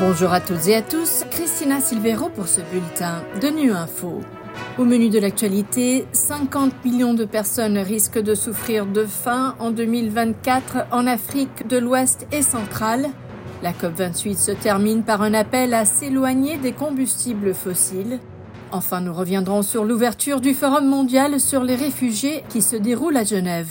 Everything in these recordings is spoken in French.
Bonjour à toutes et à tous, Christina Silvero pour ce bulletin de Nu Info. Au menu de l'actualité, 50 millions de personnes risquent de souffrir de faim en 2024 en Afrique de l'Ouest et centrale. La COP28 se termine par un appel à s'éloigner des combustibles fossiles. Enfin, nous reviendrons sur l'ouverture du Forum mondial sur les réfugiés qui se déroule à Genève.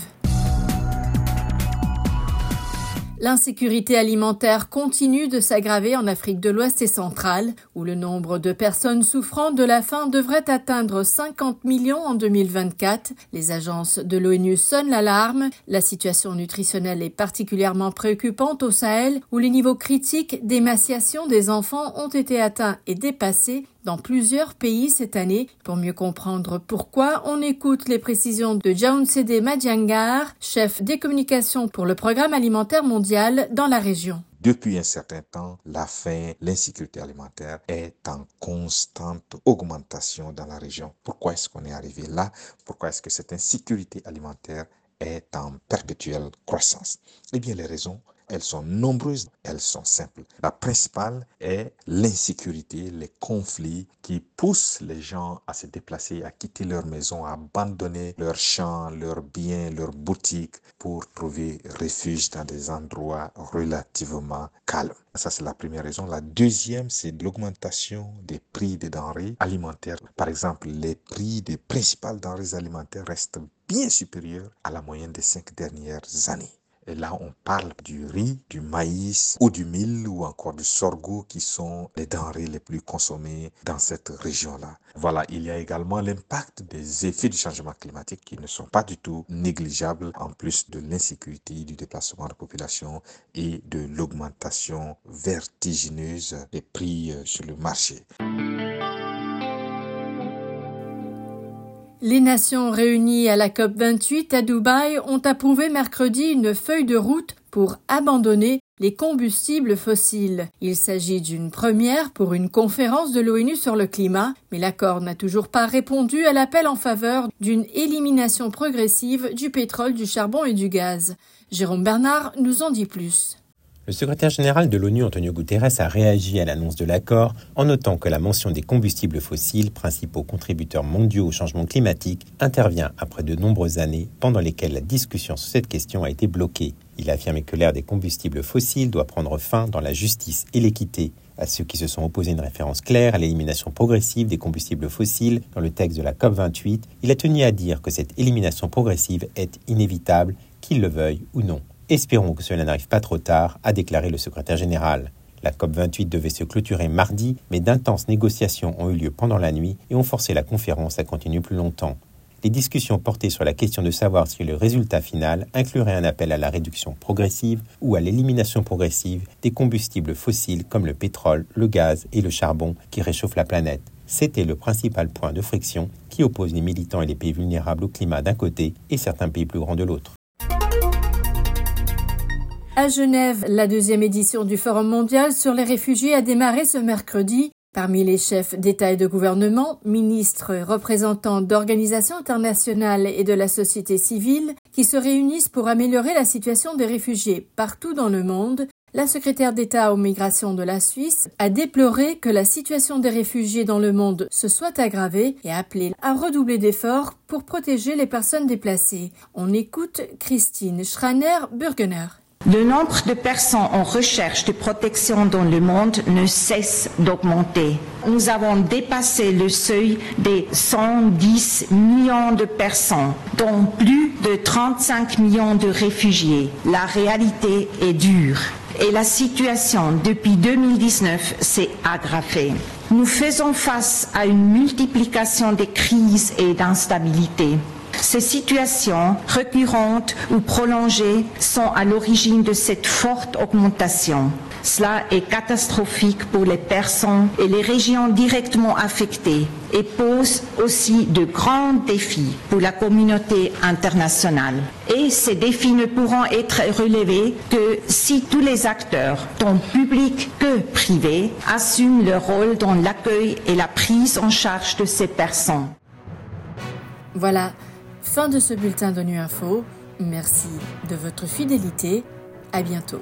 L'insécurité alimentaire continue de s'aggraver en Afrique de l'Ouest et centrale, où le nombre de personnes souffrant de la faim devrait atteindre 50 millions en 2024. Les agences de l'ONU sonnent l'alarme. La situation nutritionnelle est particulièrement préoccupante au Sahel, où les niveaux critiques d'émaciation des enfants ont été atteints et dépassés dans plusieurs pays cette année. Pour mieux comprendre pourquoi, on écoute les précisions de Jaounsede Madjangar, chef des communications pour le programme alimentaire mondial dans la région. Depuis un certain temps, la faim, l'insécurité alimentaire est en constante augmentation dans la région. Pourquoi est-ce qu'on est arrivé là? Pourquoi est-ce que cette insécurité alimentaire est en perpétuelle croissance? Eh bien, les raisons elles sont nombreuses, elles sont simples. La principale est l'insécurité, les conflits qui poussent les gens à se déplacer, à quitter leur maison, à abandonner leurs champs, leurs biens, leurs boutiques pour trouver refuge dans des endroits relativement calmes. Ça, c'est la première raison. La deuxième, c'est l'augmentation des prix des denrées alimentaires. Par exemple, les prix des principales denrées alimentaires restent bien supérieurs à la moyenne des cinq dernières années. Et là, on parle du riz, du maïs ou du mil ou encore du sorgho qui sont les denrées les plus consommées dans cette région-là. Voilà, il y a également l'impact des effets du changement climatique qui ne sont pas du tout négligeables en plus de l'insécurité, du déplacement de population et de l'augmentation vertigineuse des prix euh, sur le marché. Les nations réunies à la COP28 à Dubaï ont approuvé mercredi une feuille de route pour abandonner les combustibles fossiles. Il s'agit d'une première pour une conférence de l'ONU sur le climat, mais l'accord n'a toujours pas répondu à l'appel en faveur d'une élimination progressive du pétrole, du charbon et du gaz. Jérôme Bernard nous en dit plus. Le secrétaire général de l'ONU, Antonio Guterres, a réagi à l'annonce de l'accord en notant que la mention des combustibles fossiles, principaux contributeurs mondiaux au changement climatique, intervient après de nombreuses années pendant lesquelles la discussion sur cette question a été bloquée. Il a affirmé que l'ère des combustibles fossiles doit prendre fin dans la justice et l'équité. À ceux qui se sont opposés une référence claire à l'élimination progressive des combustibles fossiles dans le texte de la COP28, il a tenu à dire que cette élimination progressive est inévitable, qu'ils le veuillent ou non. Espérons que cela n'arrive pas trop tard, a déclaré le secrétaire général. La COP28 devait se clôturer mardi, mais d'intenses négociations ont eu lieu pendant la nuit et ont forcé la conférence à continuer plus longtemps. Les discussions portaient sur la question de savoir si le résultat final inclurait un appel à la réduction progressive ou à l'élimination progressive des combustibles fossiles comme le pétrole, le gaz et le charbon qui réchauffent la planète. C'était le principal point de friction qui oppose les militants et les pays vulnérables au climat d'un côté et certains pays plus grands de l'autre. À Genève, la deuxième édition du Forum mondial sur les réfugiés a démarré ce mercredi. Parmi les chefs d'État et de gouvernement, ministres, représentants d'organisations internationales et de la société civile qui se réunissent pour améliorer la situation des réfugiés partout dans le monde, la secrétaire d'État aux migrations de la Suisse a déploré que la situation des réfugiés dans le monde se soit aggravée et a appelé à redoubler d'efforts pour protéger les personnes déplacées. On écoute Christine Schreiner-Burgener. Le nombre de personnes en recherche de protection dans le monde ne cesse d'augmenter. Nous avons dépassé le seuil des 110 millions de personnes, dont plus de 35 millions de réfugiés. La réalité est dure et la situation depuis 2019 s'est aggravée. Nous faisons face à une multiplication des crises et d'instabilités. Ces situations récurrentes ou prolongées sont à l'origine de cette forte augmentation. Cela est catastrophique pour les personnes et les régions directement affectées et pose aussi de grands défis pour la communauté internationale. Et ces défis ne pourront être relevés que si tous les acteurs, tant publics que privés, assument leur rôle dans l'accueil et la prise en charge de ces personnes. Voilà, Fin de ce bulletin de Nu Info. Merci de votre fidélité. À bientôt.